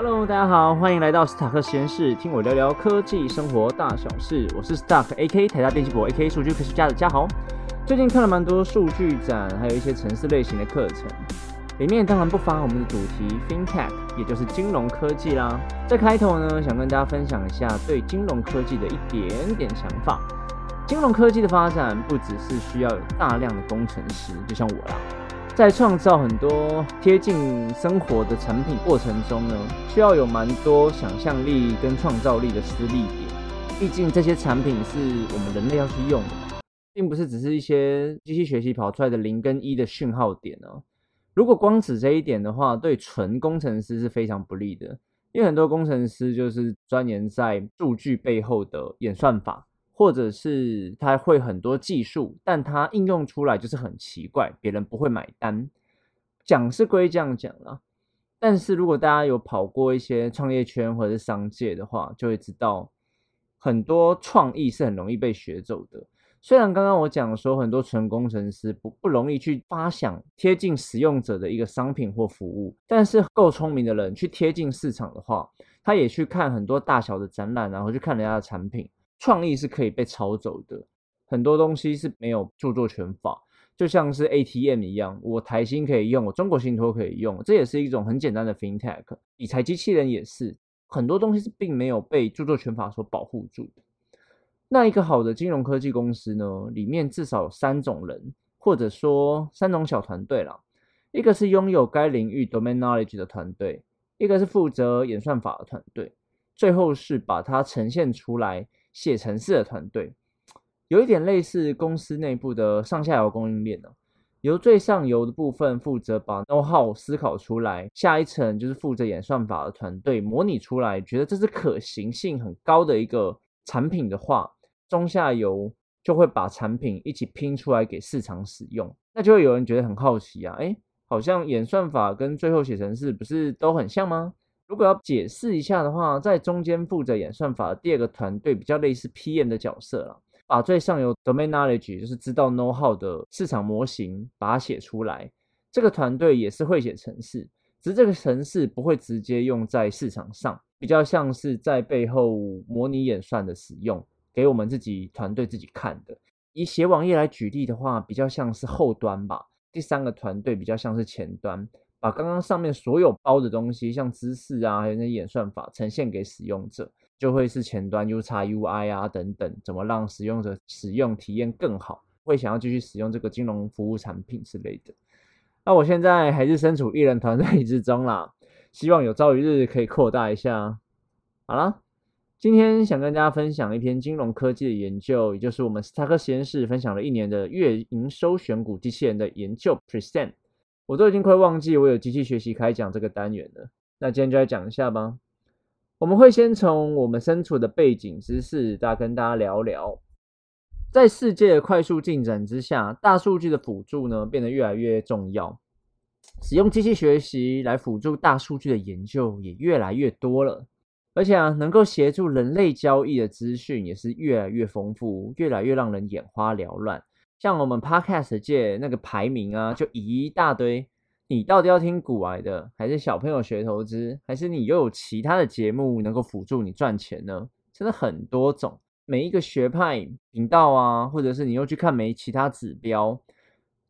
Hello，大家好，欢迎来到斯塔克实验室，听我聊聊科技生活大小事。我是 Stark AK 台大电气博 AK 数据科学家的嘉豪。最近看了蛮多数据展，还有一些城市类型的课程，里面当然不乏我们的主题 FinTech，也就是金融科技啦。在开头呢，想跟大家分享一下对金融科技的一点点想法。金融科技的发展不只是需要有大量的工程师，就像我啦。在创造很多贴近生活的产品过程中呢，需要有蛮多想象力跟创造力的施力点。毕竟这些产品是我们人类要去用的，并不是只是一些机器学习跑出来的零跟一的讯号点哦。如果光指这一点的话，对纯工程师是非常不利的，因为很多工程师就是钻研在数据背后的演算法。或者是他会很多技术，但他应用出来就是很奇怪，别人不会买单。讲是归这样讲啦，但是如果大家有跑过一些创业圈或者是商界的话，就会知道很多创意是很容易被学走的。虽然刚刚我讲说很多纯工程师不不容易去发想贴近使用者的一个商品或服务，但是够聪明的人去贴近市场的话，他也去看很多大小的展览，然后去看人家的产品。创意是可以被抄走的，很多东西是没有著作权法，就像是 ATM 一样，我台新可以用，我中国信托可以用，这也是一种很简单的 FinTech。理财机器人也是，很多东西是并没有被著作权法所保护住的。那一个好的金融科技公司呢，里面至少有三种人，或者说三种小团队啦，一个是拥有该领域 domain knowledge 的团队，一个是负责演算法的团队，最后是把它呈现出来。写程式的团队有一点类似公司内部的上下游供应链呢，由最上游的部分负责把 know how 思考出来，下一层就是负责演算法的团队模拟出来，觉得这是可行性很高的一个产品的话，中下游就会把产品一起拼出来给市场使用，那就会有人觉得很好奇啊，哎，好像演算法跟最后写程式不是都很像吗？如果要解释一下的话，在中间负责演算法的第二个团队比较类似 PM 的角色了，把最上游 domain knowledge 就是知道 know how 的市场模型把它写出来。这个团队也是会写程式，只是这个程式不会直接用在市场上，比较像是在背后模拟演算的使用，给我们自己团队自己看的。以写网页来举例的话，比较像是后端吧。第三个团队比较像是前端。把刚刚上面所有包的东西，像知识啊，还有那演算法呈现给使用者，就会是前端 U 叉 UI 啊等等，怎么让使用者使用体验更好，会想要继续使用这个金融服务产品之类的。那我现在还是身处一人团队之中啦，希望有朝一日可以扩大一下。好了，今天想跟大家分享一篇金融科技的研究，也就是我们斯塔克实验室分享了一年的月营收选股机器人的研究 present。我都已经快忘记我有机器学习开讲这个单元了，那今天就来讲一下吧。我们会先从我们身处的背景知识，再跟大家聊聊，在世界的快速进展之下，大数据的辅助呢变得越来越重要，使用机器学习来辅助大数据的研究也越来越多了，而且啊，能够协助人类交易的资讯也是越来越丰富，越来越让人眼花缭乱。像我们 Podcast 界那个排名啊，就一大堆。你到底要听古玩的，还是小朋友学投资，还是你又有其他的节目能够辅助你赚钱呢？真的很多种，每一个学派频道啊，或者是你又去看没其他指标，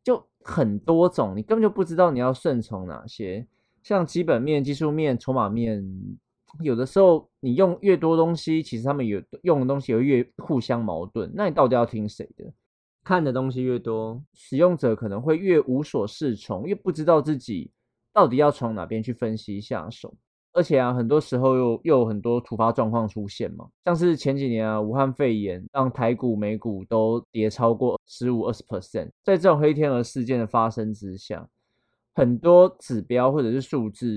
就很多种，你根本就不知道你要顺从哪些。像基本面、技术面、筹码面，有的时候你用越多东西，其实他们有用的东西又越互相矛盾。那你到底要听谁的？看的东西越多，使用者可能会越无所适从，越不知道自己到底要从哪边去分析下手。而且啊，很多时候又又有很多突发状况出现嘛，像是前几年啊，武汉肺炎让台股、美股都跌超过十五、二十 percent。在这种黑天鹅事件的发生之下，很多指标或者是数字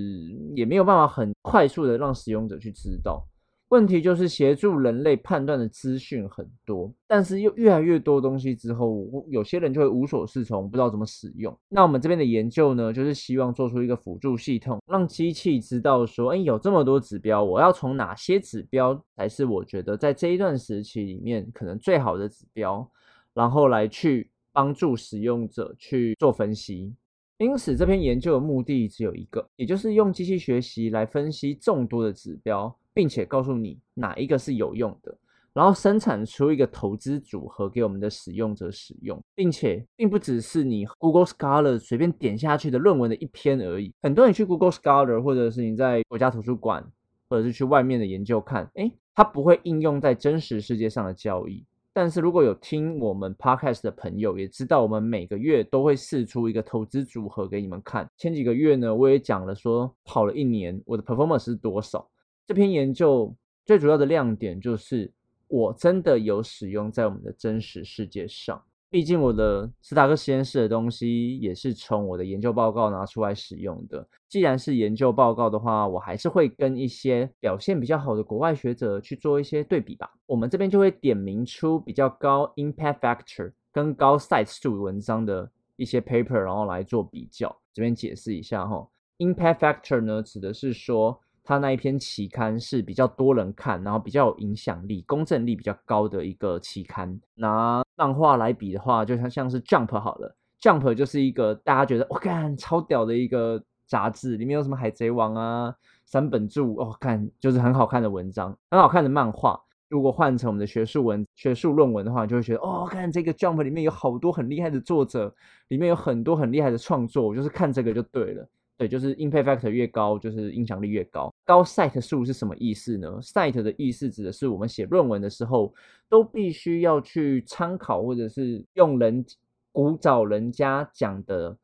也没有办法很快速的让使用者去知道。问题就是协助人类判断的资讯很多，但是又越来越多东西之后，有些人就会无所适从，不知道怎么使用。那我们这边的研究呢，就是希望做出一个辅助系统，让机器知道说，哎，有这么多指标，我要从哪些指标才是我觉得在这一段时期里面可能最好的指标，然后来去帮助使用者去做分析。因此，这篇研究的目的只有一个，也就是用机器学习来分析众多的指标，并且告诉你哪一个是有用的，然后生产出一个投资组合给我们的使用者使用，并且并不只是你 Google Scholar 随便点下去的论文的一篇而已。很多人去 Google Scholar，或者是你在国家图书馆，或者是去外面的研究看，诶，它不会应用在真实世界上的交易。但是如果有听我们 podcast 的朋友，也知道我们每个月都会试出一个投资组合给你们看。前几个月呢，我也讲了说跑了一年，我的 performance 是多少。这篇研究最主要的亮点就是，我真的有使用在我们的真实世界上。毕竟我的斯塔克实验室的东西也是从我的研究报告拿出来使用的。既然是研究报告的话，我还是会跟一些表现比较好的国外学者去做一些对比吧。我们这边就会点名出比较高 impact factor 跟高 cite 数文章的一些 paper，然后来做比较。这边解释一下哈，impact factor 呢指的是说。他那一篇期刊是比较多人看，然后比较有影响力、公正力比较高的一个期刊。拿漫画来比的话，就像像是 Jump 好了，Jump 就是一个大家觉得我看超屌的一个杂志，里面有什么海贼王啊、三本柱，哦，看就是很好看的文章，很好看的漫画。如果换成我们的学术文、学术论文的话，就会觉得哦，看这个 Jump 里面有好多很厉害的作者，里面有很多很厉害的创作，我就是看这个就对了。对，就是 impact factor 越高，就是影响力越高。高 cite 数是什么意思呢？cite 的意思指的是我们写论文的时候，都必须要去参考或者是用人古早人家讲的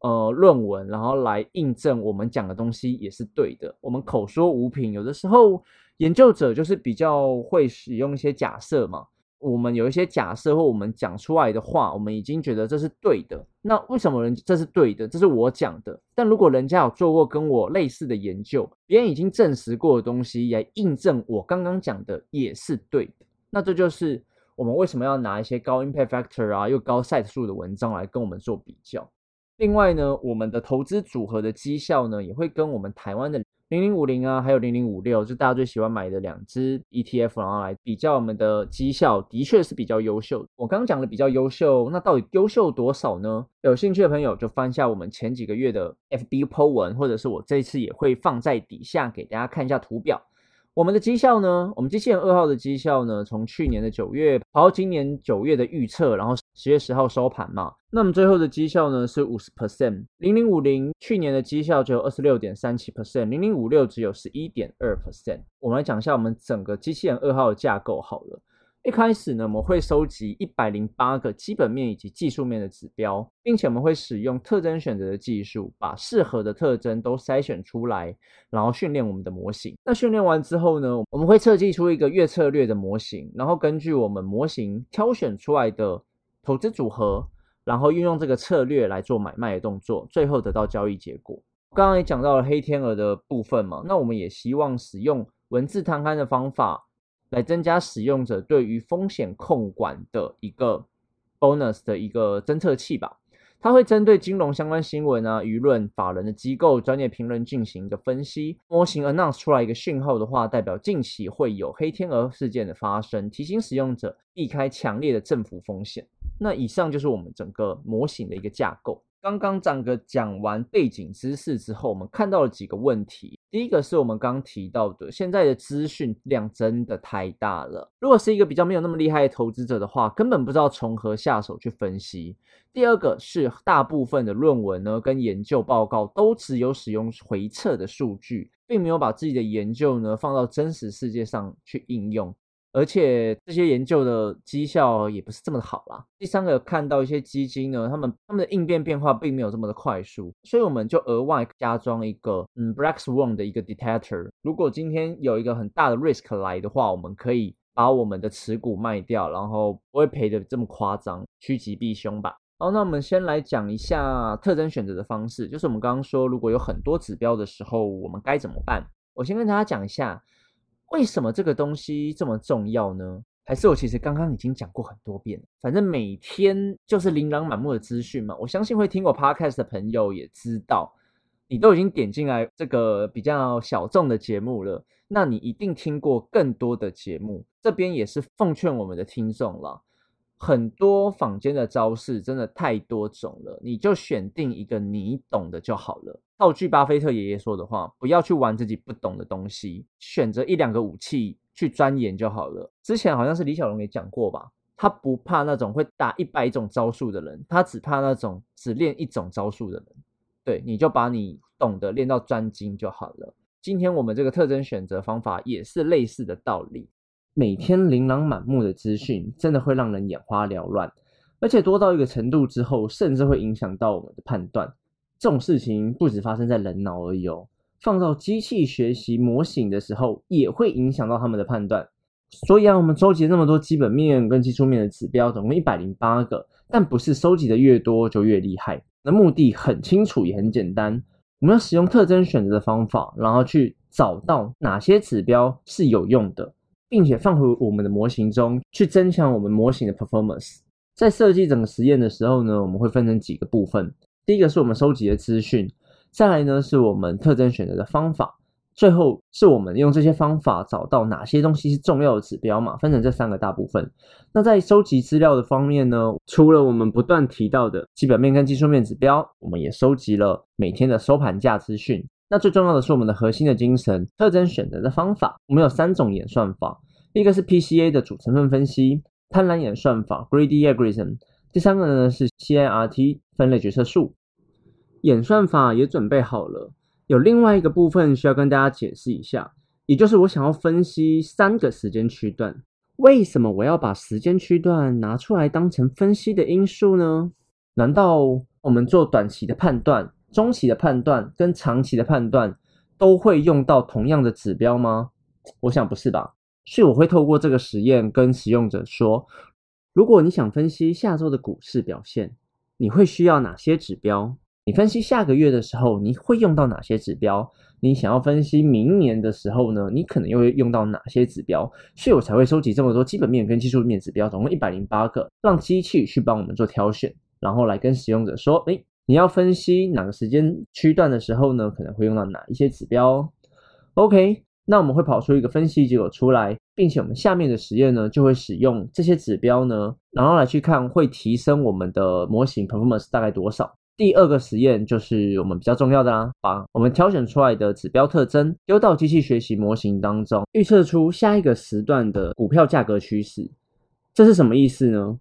呃论文，然后来印证我们讲的东西也是对的。我们口说无凭，有的时候研究者就是比较会使用一些假设嘛。我们有一些假设或我们讲出来的话，我们已经觉得这是对的。那为什么人这是对的？这是我讲的。但如果人家有做过跟我类似的研究，别人已经证实过的东西来印证我刚刚讲的也是对的，那这就是我们为什么要拿一些高 impact factor 啊又高 cite 数的文章来跟我们做比较。另外呢，我们的投资组合的绩效呢，也会跟我们台湾的。零零五零啊，还有零零五六，就大家最喜欢买的两只 ETF，然后来比较我们的绩效，的确是比较优秀。我刚刚讲的比较优秀，那到底优秀多少呢？有兴趣的朋友就翻一下我们前几个月的 FB Po 文，或者是我这次也会放在底下给大家看一下图表。我们的绩效呢？我们机器人二号的绩效呢？从去年的九月跑到今年九月的预测，然后十月十号收盘嘛。那么最后的绩效呢是五十 percent。零零五零去年的绩效只有二十六点三七 percent，零零五六只有十一点二 percent。我们来讲一下我们整个机器人二号的架构好了。一开始呢，我们会收集一百零八个基本面以及技术面的指标，并且我们会使用特征选择的技术，把适合的特征都筛选出来，然后训练我们的模型。那训练完之后呢，我们会设计出一个月策略的模型，然后根据我们模型挑选出来的投资组合，然后运用这个策略来做买卖的动作，最后得到交易结果。刚刚也讲到了黑天鹅的部分嘛，那我们也希望使用文字摊开的方法。来增加使用者对于风险控管的一个 bonus 的一个侦测器吧。它会针对金融相关新闻啊、舆论、法人的机构、专业评论进行一个分析。模型 announce 出来一个讯号的话，代表近期会有黑天鹅事件的发生，提醒使用者避开强烈的政府风险。那以上就是我们整个模型的一个架构。刚刚张哥讲完背景知识之后，我们看到了几个问题。第一个是我们刚提到的，现在的资讯量真的太大了。如果是一个比较没有那么厉害的投资者的话，根本不知道从何下手去分析。第二个是大部分的论文呢跟研究报告都只有使用回测的数据，并没有把自己的研究呢放到真实世界上去应用。而且这些研究的绩效也不是这么的好啦。第三个看到一些基金呢，他们他们的应变变化并没有这么的快速，所以我们就额外加装一个嗯 Black Swan 的一个 detector。如果今天有一个很大的 risk 来的话，我们可以把我们的持股卖掉，然后不会赔的这么夸张，趋吉避凶吧。好，那我们先来讲一下特征选择的方式，就是我们刚刚说，如果有很多指标的时候，我们该怎么办？我先跟大家讲一下。为什么这个东西这么重要呢？还是我其实刚刚已经讲过很多遍。反正每天就是琳琅满目的资讯嘛。我相信会听我 podcast 的朋友也知道，你都已经点进来这个比较小众的节目了，那你一定听过更多的节目。这边也是奉劝我们的听众了，很多坊间的招式真的太多种了，你就选定一个你懂的就好了。套句巴菲特爷爷说的话，不要去玩自己不懂的东西，选择一两个武器去钻研就好了。之前好像是李小龙也讲过吧，他不怕那种会打一百种招数的人，他只怕那种只练一种招数的人。对，你就把你懂得练到专精就好了。今天我们这个特征选择方法也是类似的道理。每天琳琅满目的资讯，真的会让人眼花缭乱，而且多到一个程度之后，甚至会影响到我们的判断。这种事情不止发生在人脑而已哦，放到机器学习模型的时候，也会影响到他们的判断。所以啊，我们收集那么多基本面跟技术面的指标，总共一百零八个，但不是收集的越多就越厉害。那目的很清楚，也很简单，我们要使用特征选择的方法，然后去找到哪些指标是有用的。并且放回我们的模型中去增强我们模型的 performance。在设计整个实验的时候呢，我们会分成几个部分。第一个是我们收集的资讯，再来呢是我们特征选择的方法，最后是我们用这些方法找到哪些东西是重要的指标嘛，分成这三个大部分。那在收集资料的方面呢，除了我们不断提到的基本面跟技术面指标，我们也收集了每天的收盘价资讯。那最重要的是我们的核心的精神特征选择的方法。我们有三种演算法，一个是 PCA 的主成分分析，贪婪演算法 Greedy Algorithm，第三个呢是 CIRT 分类决策树。演算法也准备好了，有另外一个部分需要跟大家解释一下，也就是我想要分析三个时间区段。为什么我要把时间区段拿出来当成分析的因素呢？难道我们做短期的判断？中期的判断跟长期的判断都会用到同样的指标吗？我想不是吧。所以我会透过这个实验跟使用者说：如果你想分析下周的股市表现，你会需要哪些指标？你分析下个月的时候，你会用到哪些指标？你想要分析明年的时候呢？你可能又会用到哪些指标？所以我才会收集这么多基本面跟技术面指标，总共一百零八个，让机器去帮我们做挑选，然后来跟使用者说：诶。你要分析哪个时间区段的时候呢？可能会用到哪一些指标？OK，那我们会跑出一个分析结果出来，并且我们下面的实验呢，就会使用这些指标呢，然后来去看会提升我们的模型 performance 大概多少。第二个实验就是我们比较重要的啦，把我们挑选出来的指标特征丢到机器学习模型当中，预测出下一个时段的股票价格趋势。这是什么意思呢？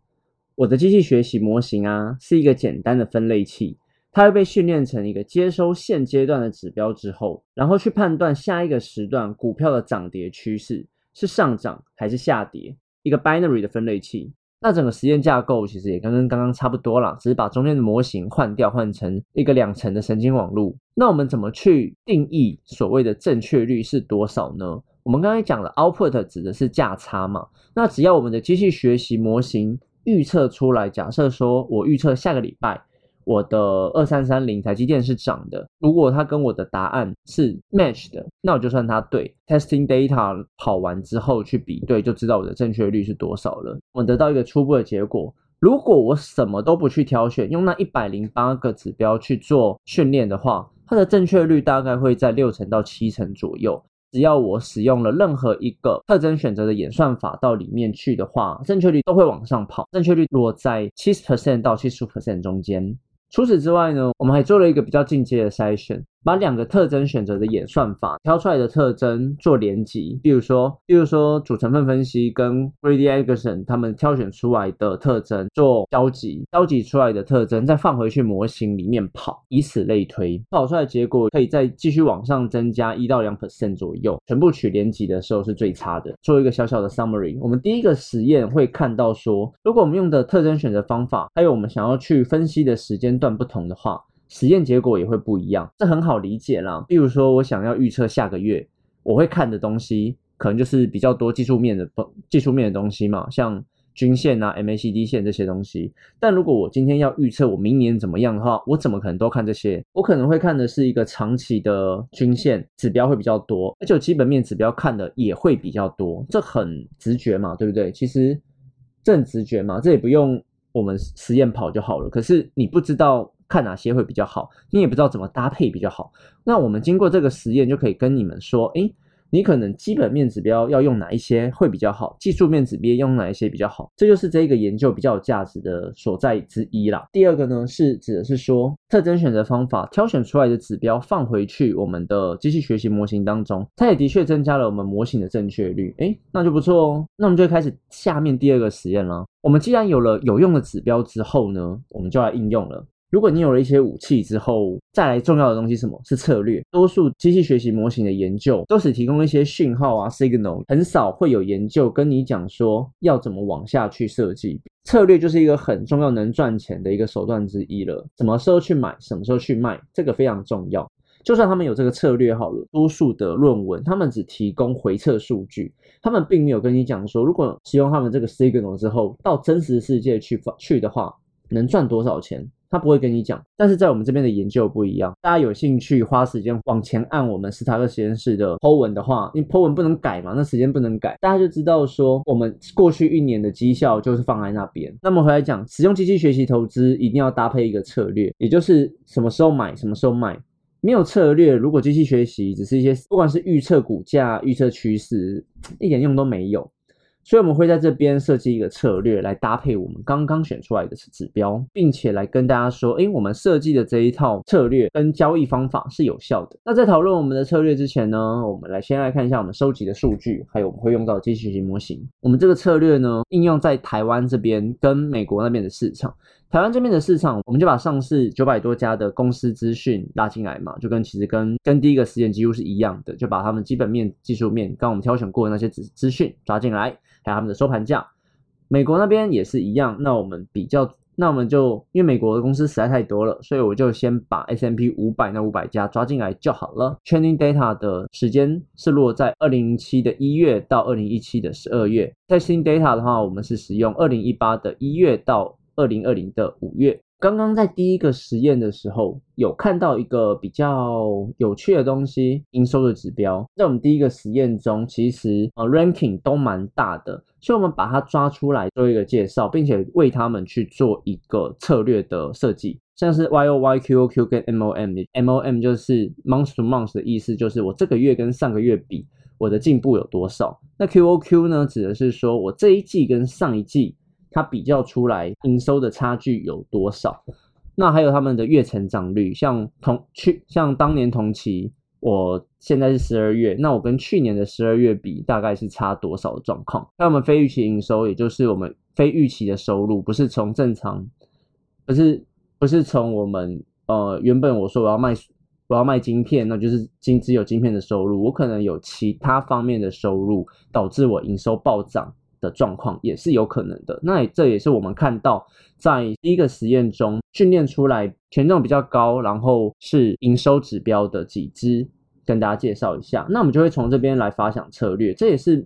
我的机器学习模型啊，是一个简单的分类器，它会被训练成一个接收现阶段的指标之后，然后去判断下一个时段股票的涨跌趋势是上涨还是下跌，一个 binary 的分类器。那整个实验架构其实也跟刚刚差不多啦，只是把中间的模型换掉，换成一个两层的神经网络。那我们怎么去定义所谓的正确率是多少呢？我们刚才讲了 output 指的是价差嘛，那只要我们的机器学习模型。预测出来，假设说我预测下个礼拜我的二三三零台积电是涨的，如果它跟我的答案是 match 的，那我就算它对。Testing data 跑完之后去比对，就知道我的正确率是多少了。我得到一个初步的结果。如果我什么都不去挑选，用那一百零八个指标去做训练的话，它的正确率大概会在六成到七成左右。只要我使用了任何一个特征选择的演算法到里面去的话，正确率都会往上跑，正确率落在七十 percent 到七十五 percent 中间。除此之外呢，我们还做了一个比较进阶的筛选。把两个特征选择的演算法挑出来的特征做连级，比如说，比如说主成分分析跟 Greedy Algorithm 他们挑选出来的特征做交集，交集出来的特征再放回去模型里面跑，以此类推，跑出来结果可以再继续往上增加一到两 percent 左右。全部取连级的时候是最差的。做一个小小的 summary，我们第一个实验会看到说，如果我们用的特征选择方法，还有我们想要去分析的时间段不同的话。实验结果也会不一样，这很好理解啦。比如说，我想要预测下个月，我会看的东西可能就是比较多技术面的技术面的东西嘛，像均线啊、MACD 线这些东西。但如果我今天要预测我明年怎么样的话，我怎么可能都看这些？我可能会看的是一个长期的均线指标会比较多，而且基本面指标看的也会比较多。这很直觉嘛，对不对？其实正直觉嘛，这也不用我们实验跑就好了。可是你不知道。看哪些会比较好，你也不知道怎么搭配比较好。那我们经过这个实验，就可以跟你们说，诶，你可能基本面指标要用哪一些会比较好，技术面指标用哪一些比较好，这就是这个研究比较有价值的所在之一啦。第二个呢，是指的是说特征选择方法挑选出来的指标放回去我们的机器学习模型当中，它也的确增加了我们模型的正确率。诶，那就不错哦。那我们就开始下面第二个实验了。我们既然有了有用的指标之后呢，我们就来应用了。如果你有了一些武器之后，再来重要的东西，什么是策略？多数机器学习模型的研究都是提供一些讯号啊，signal，很少会有研究跟你讲说要怎么往下去设计。策略就是一个很重要能赚钱的一个手段之一了。什么时候去买，什么时候去卖，这个非常重要。就算他们有这个策略好了，多数的论文他们只提供回测数据，他们并没有跟你讲说，如果使用他们这个 signal 之后，到真实世界去去的话，能赚多少钱。他不会跟你讲，但是在我们这边的研究不一样。大家有兴趣花时间往前按我们斯塔克实验室的 Po 文的话，因为 Po 文不能改嘛，那时间不能改，大家就知道说我们过去一年的绩效就是放在那边。那么回来讲，使用机器学习投资一定要搭配一个策略，也就是什么时候买，什么时候卖。没有策略，如果机器学习只是一些不管是预测股价、预测趋势，一点用都没有。所以我们会在这边设计一个策略来搭配我们刚刚选出来的指标，并且来跟大家说，诶，我们设计的这一套策略跟交易方法是有效的。那在讨论我们的策略之前呢，我们来先来看一下我们收集的数据，还有我们会用到的机器学习模型。我们这个策略呢，应用在台湾这边跟美国那边的市场。台湾这边的市场，我们就把上市九百多家的公司资讯拉进来嘛，就跟其实跟跟第一个实验几乎是一样的，就把他们基本面、技术面，刚我们挑选过的那些资资讯抓进来。还有他们的收盘价，美国那边也是一样。那我们比较，那我们就因为美国的公司实在太多了，所以我就先把 S M P 五百那五百家抓进来就好了。Training data 的时间是落在二零零七的一月到二零一七的十二月。Testing data 的话，我们是使用二零一八的一月到二零二零的五月。刚刚在第一个实验的时候，有看到一个比较有趣的东西，营收的指标，在我们第一个实验中，其实呃 ranking 都蛮大的，所以我们把它抓出来做一个介绍，并且为他们去做一个策略的设计，像是 Y O Y Q O Q 跟 M O M，M O M 就是 month to month 的意思，就是我这个月跟上个月比，我的进步有多少？那 Q O Q 呢，指的是说我这一季跟上一季。它比较出来营收的差距有多少？那还有他们的月成长率，像同去像当年同期，我现在是十二月，那我跟去年的十二月比，大概是差多少的状况？那我们非预期营收，也就是我们非预期的收入，不是从正常，不是不是从我们呃原本我说我要卖我要卖晶片，那就是晶只有晶片的收入，我可能有其他方面的收入，导致我营收暴涨。的状况也是有可能的，那这也是我们看到在第一个实验中训练出来权重比较高，然后是营收指标的几只，跟大家介绍一下。那我们就会从这边来发想策略，这也是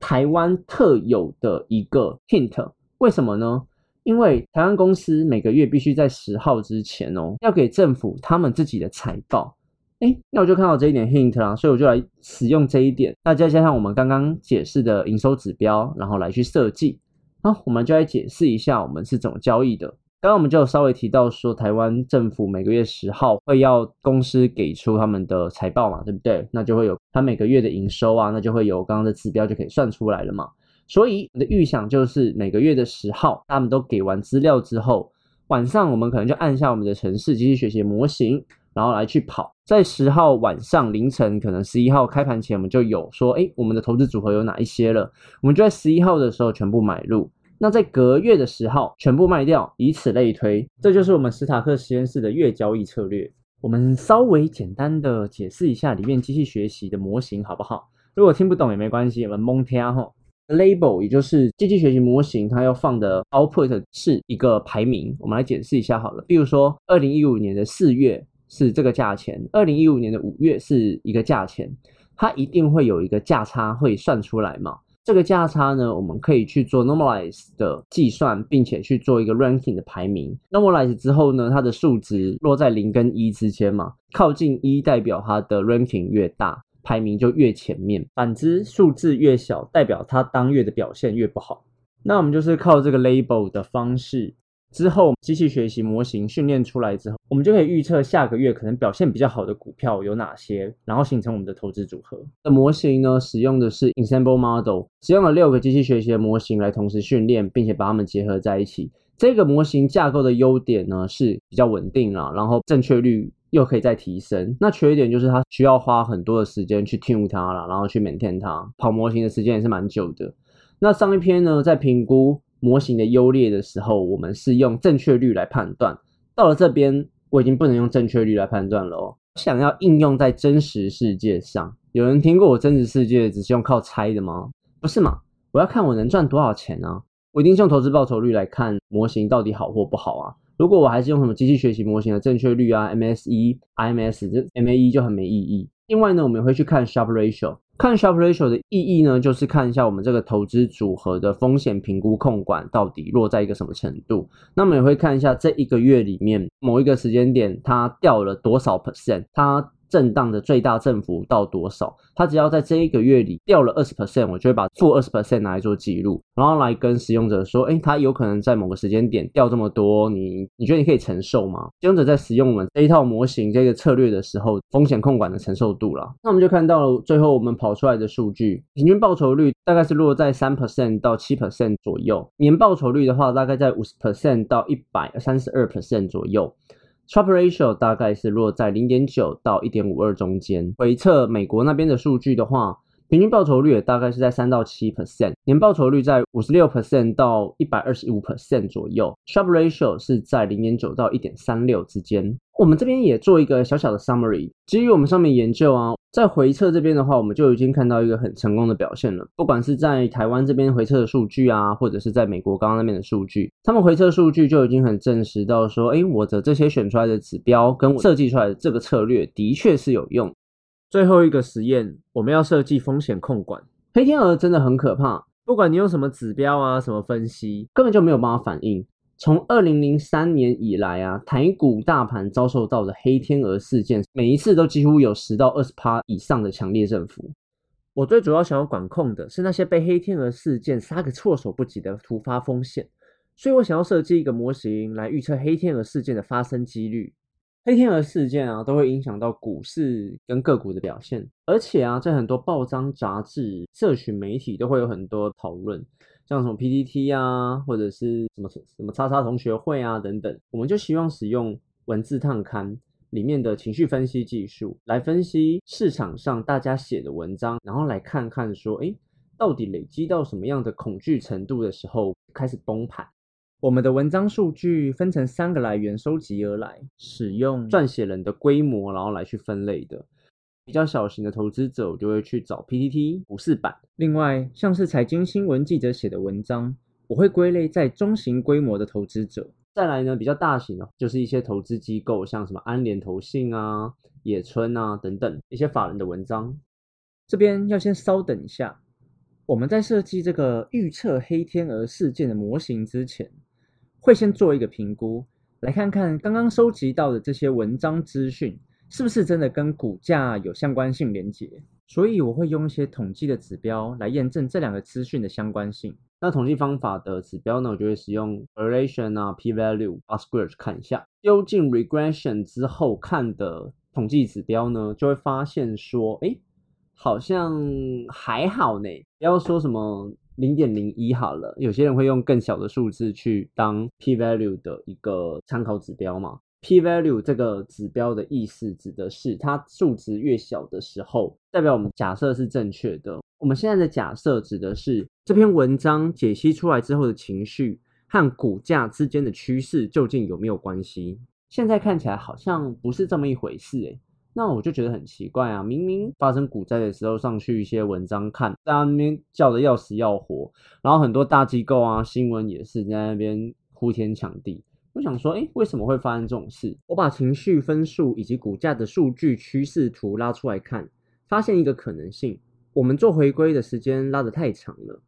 台湾特有的一个 hint。为什么呢？因为台湾公司每个月必须在十号之前哦，要给政府他们自己的财报。哎，那我就看到这一点 hint 啦，所以我就来使用这一点，那再加上我们刚刚解释的营收指标，然后来去设计。好，我们就来解释一下我们是怎么交易的。刚刚我们就稍微提到说，台湾政府每个月十号会要公司给出他们的财报嘛，对不对？那就会有他每个月的营收啊，那就会有刚刚的指标就可以算出来了嘛。所以我的预想就是每个月的十号，他们都给完资料之后，晚上我们可能就按下我们的城市机器学习模型。然后来去跑，在十号晚上凌晨，可能十一号开盘前，我们就有说，哎，我们的投资组合有哪一些了？我们就在十一号的时候全部买入，那在隔月的十号全部卖掉，以此类推。这就是我们史塔克实验室的月交易策略。我们稍微简单的解释一下里面机器学习的模型，好不好？如果听不懂也没关系，我们蒙听哈。Label 也就是机器学习模型，它要放的 output 是一个排名。我们来解释一下好了，比如说二零一五年的四月。是这个价钱，二零一五年的五月是一个价钱，它一定会有一个价差会算出来嘛？这个价差呢，我们可以去做 normalize 的计算，并且去做一个 ranking 的排名。normalize 之后呢，它的数值落在零跟一之间嘛，靠近一代表它的 ranking 越大，排名就越前面；反之，数字越小，代表它当月的表现越不好。那我们就是靠这个 label 的方式。之后机器学习模型训练出来之后，我们就可以预测下个月可能表现比较好的股票有哪些，然后形成我们的投资组合。的模型呢，使用的是 Ensemble Model，使用了六个机器学习的模型来同时训练，并且把它们结合在一起。这个模型架构的优点呢是比较稳定了，然后正确率又可以再提升。那缺点就是它需要花很多的时间去 tune 它了，然后去 maintain 它，跑模型的时间也是蛮久的。那上一篇呢，在评估模型的优劣的时候，我们是用正确率来判断。到了这边，我已经不能用正确率来判断了哦。想要应用在真实世界上，有人听过我真实世界只是用靠猜的吗？不是嘛？我要看我能赚多少钱啊！我一定是用投资报酬率来看模型到底好或不好啊！如果我还是用什么机器学习模型的正确率啊，MSE、IMS 这 MAE 就很没意义。另外呢，我们也会去看 Sharpe Ratio，看 sharp Ratio 的意义呢，就是看一下我们这个投资组合的风险评估控管到底落在一个什么程度。那么也会看一下这一个月里面某一个时间点它掉了多少 percent，它。震荡的最大振幅到多少？它只要在这一个月里掉了二十 percent，我就会把负二十 percent 拿来做记录，然后来跟使用者说：，哎，它有可能在某个时间点掉这么多，你你觉得你可以承受吗？使用者在使用我们这一套模型这个策略的时候，风险控管的承受度了。那我们就看到了最后我们跑出来的数据，平均报酬率大概是落在三 percent 到七 percent 左右，年报酬率的话大概在五十 percent 到一百三十二 percent 左右。Sharpe Ratio 大概是落在零点九到一点五二中间。回测美国那边的数据的话，平均报酬率也大概是在三到七 percent，年报酬率在五十六 percent 到一百二十五 percent 左右。Sharpe Ratio 是在零点九到一点三六之间。我们这边也做一个小小的 summary，基于我们上面研究啊。在回测这边的话，我们就已经看到一个很成功的表现了。不管是在台湾这边回测的数据啊，或者是在美国刚刚那边的数据，他们回测数据就已经很证实到说，哎，我的这些选出来的指标跟我设计出来的这个策略的确是有用。最后一个实验，我们要设计风险控管。黑天鹅真的很可怕，不管你用什么指标啊，什么分析，根本就没有办法反应。从二零零三年以来啊，台股大盘遭受到的黑天鹅事件，每一次都几乎有十到二十趴以上的强烈振幅。我最主要想要管控的是那些被黑天鹅事件杀个措手不及的突发风险，所以我想要设计一个模型来预测黑天鹅事件的发生几率。黑天鹅事件啊，都会影响到股市跟个股的表现，而且啊，在很多报章、杂志、社群媒体都会有很多讨论。像什么 PPT 啊，或者是什么什么叉叉同学会啊等等，我们就希望使用文字探勘里面的情绪分析技术来分析市场上大家写的文章，然后来看看说，哎，到底累积到什么样的恐惧程度的时候开始崩盘。我们的文章数据分成三个来源收集而来，使用撰写人的规模，然后来去分类的。比较小型的投资者，我就会去找 PTT 股市版。另外，像是财经新闻记者写的文章，我会归类在中型规模的投资者。再来呢，比较大型的，就是一些投资机构，像什么安联投信啊、野村啊等等一些法人的文章。这边要先稍等一下，我们在设计这个预测黑天鹅事件的模型之前，会先做一个评估，来看看刚刚收集到的这些文章资讯。是不是真的跟股价有相关性连接？所以我会用一些统计的指标来验证这两个资讯的相关性。那统计方法的指标呢，我就会使用 relation 啊、p-value、r-square 看一下。丢进 regression 之后看的统计指标呢，就会发现说，哎，好像还好呢。不要说什么零点零一好了，有些人会用更小的数字去当 p-value 的一个参考指标嘛。P-value 这个指标的意思指的是它数值越小的时候，代表我们假设是正确的。我们现在的假设指的是这篇文章解析出来之后的情绪和股价之间的趋势究竟有没有关系？现在看起来好像不是这么一回事诶。那我就觉得很奇怪啊！明明发生股灾的时候上去一些文章看，大家那边叫的要死要活，然后很多大机构啊新闻也是在那边呼天抢地。我想说，哎，为什么会发生这种事？我把情绪分数以及股价的数据趋势图拉出来看，发现一个可能性：我们做回归的时间拉得太长了，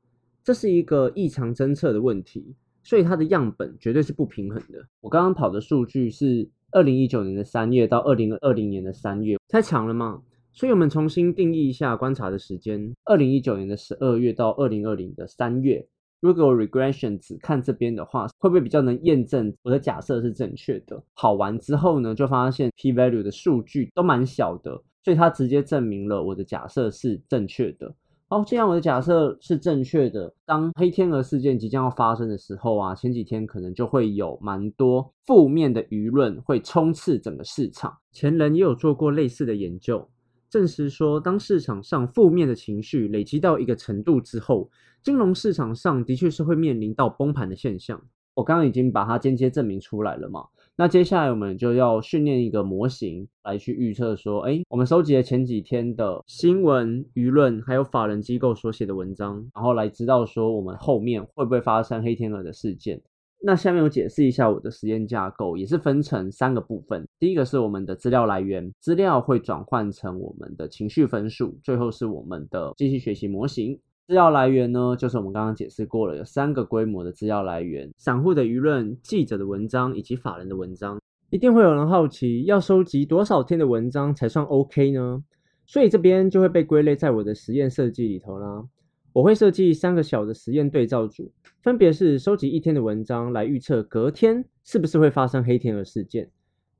这是一个异常侦测的问题，所以它的样本绝对是不平衡的。我刚刚跑的数据是二零一九年的三月到二零二零年的三月，太长了吗？所以我们重新定义一下观察的时间：二零一九年的十二月到二零二零的三月。如果我 regression 只看这边的话，会不会比较能验证我的假设是正确的？跑完之后呢，就发现 p value 的数据都蛮小的，所以它直接证明了我的假设是正确的。好，既然我的假设是正确的，当黑天鹅事件即将要发生的时候啊，前几天可能就会有蛮多负面的舆论会冲刺整个市场。前人也有做过类似的研究，证实说，当市场上负面的情绪累积到一个程度之后，金融市场上的确是会面临到崩盘的现象。我刚刚已经把它间接证明出来了嘛？那接下来我们就要训练一个模型来去预测说，哎，我们收集了前几天的新闻、舆论，还有法人机构所写的文章，然后来知道说我们后面会不会发生黑天鹅的事件。那下面我解释一下我的实验架构，也是分成三个部分。第一个是我们的资料来源，资料会转换成我们的情绪分数，最后是我们的机器学习模型。资料来源呢，就是我们刚刚解释过了，有三个规模的资料来源：散户的舆论、记者的文章以及法人的文章。一定会有人好奇，要收集多少天的文章才算 OK 呢？所以这边就会被归类在我的实验设计里头啦。我会设计三个小的实验对照组，分别是收集一天的文章来预测隔天是不是会发生黑天鹅事件；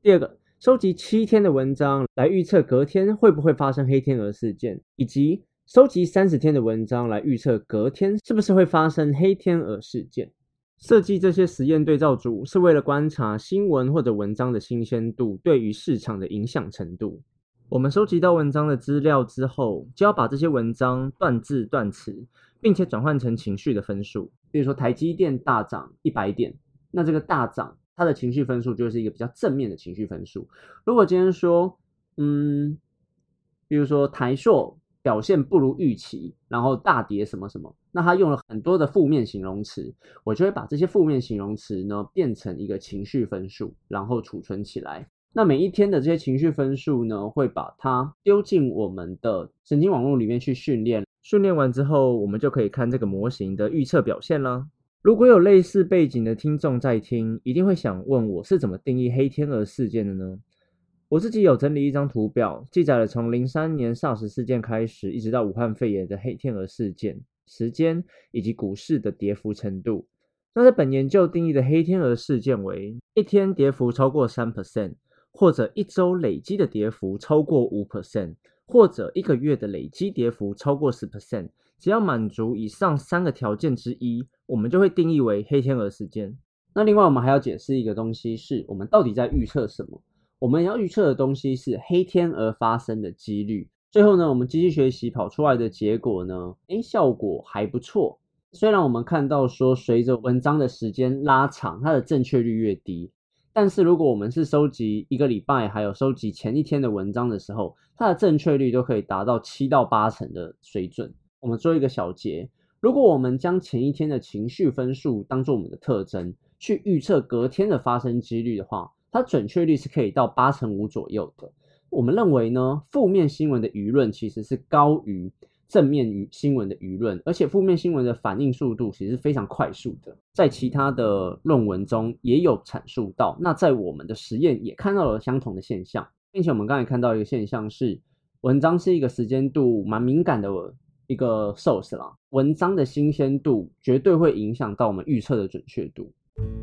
第二个，收集七天的文章来预测隔天会不会发生黑天鹅事件，以及。收集三十天的文章来预测隔天是不是会发生黑天鹅事件。设计这些实验对照组是为了观察新闻或者文章的新鲜度对于市场的影响程度。我们收集到文章的资料之后，就要把这些文章断字断词，并且转换成情绪的分数。比如说台积电大涨一百点，那这个大涨它的情绪分数就是一个比较正面的情绪分数。如果今天说，嗯，比如说台硕。表现不如预期，然后大跌什么什么，那他用了很多的负面形容词，我就会把这些负面形容词呢变成一个情绪分数，然后储存起来。那每一天的这些情绪分数呢，会把它丢进我们的神经网络里面去训练。训练完之后，我们就可以看这个模型的预测表现啦。如果有类似背景的听众在听，一定会想问我是怎么定义黑天鹅事件的呢？我自己有整理一张图表，记载了从零三年 SARS 事件开始，一直到武汉肺炎的黑天鹅事件时间以及股市的跌幅程度。那在本研究定义的黑天鹅事件为一天跌幅超过三 percent，或者一周累积的跌幅超过五 percent，或者一个月的累积跌幅超过十 percent。只要满足以上三个条件之一，我们就会定义为黑天鹅事件。那另外我们还要解释一个东西，是我们到底在预测什么？我们要预测的东西是黑天鹅发生的几率。最后呢，我们机器学习跑出来的结果呢，诶，效果还不错。虽然我们看到说，随着文章的时间拉长，它的正确率越低。但是如果我们是收集一个礼拜，还有收集前一天的文章的时候，它的正确率都可以达到七到八成的水准。我们做一个小结：如果我们将前一天的情绪分数当做我们的特征，去预测隔天的发生几率的话，它准确率是可以到八成五左右的。我们认为呢，负面新闻的舆论其实是高于正面舆新闻的舆论，而且负面新闻的反应速度其实是非常快速的。在其他的论文中也有阐述到，那在我们的实验也看到了相同的现象，并且我们刚才看到一个现象是，文章是一个时间度蛮敏感的一个 source 啦，文章的新鲜度绝对会影响到我们预测的准确度。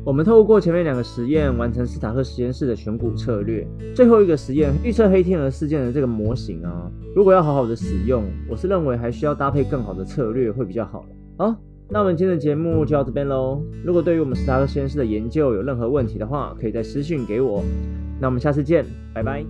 我们透过前面两个实验完成斯塔克实验室的选股策略，最后一个实验预测黑天鹅事件的这个模型啊，如果要好好的使用，我是认为还需要搭配更好的策略会比较好好，那我们今天的节目就到这边喽。如果对于我们斯塔克实验室的研究有任何问题的话，可以在私讯给我。那我们下次见，拜拜。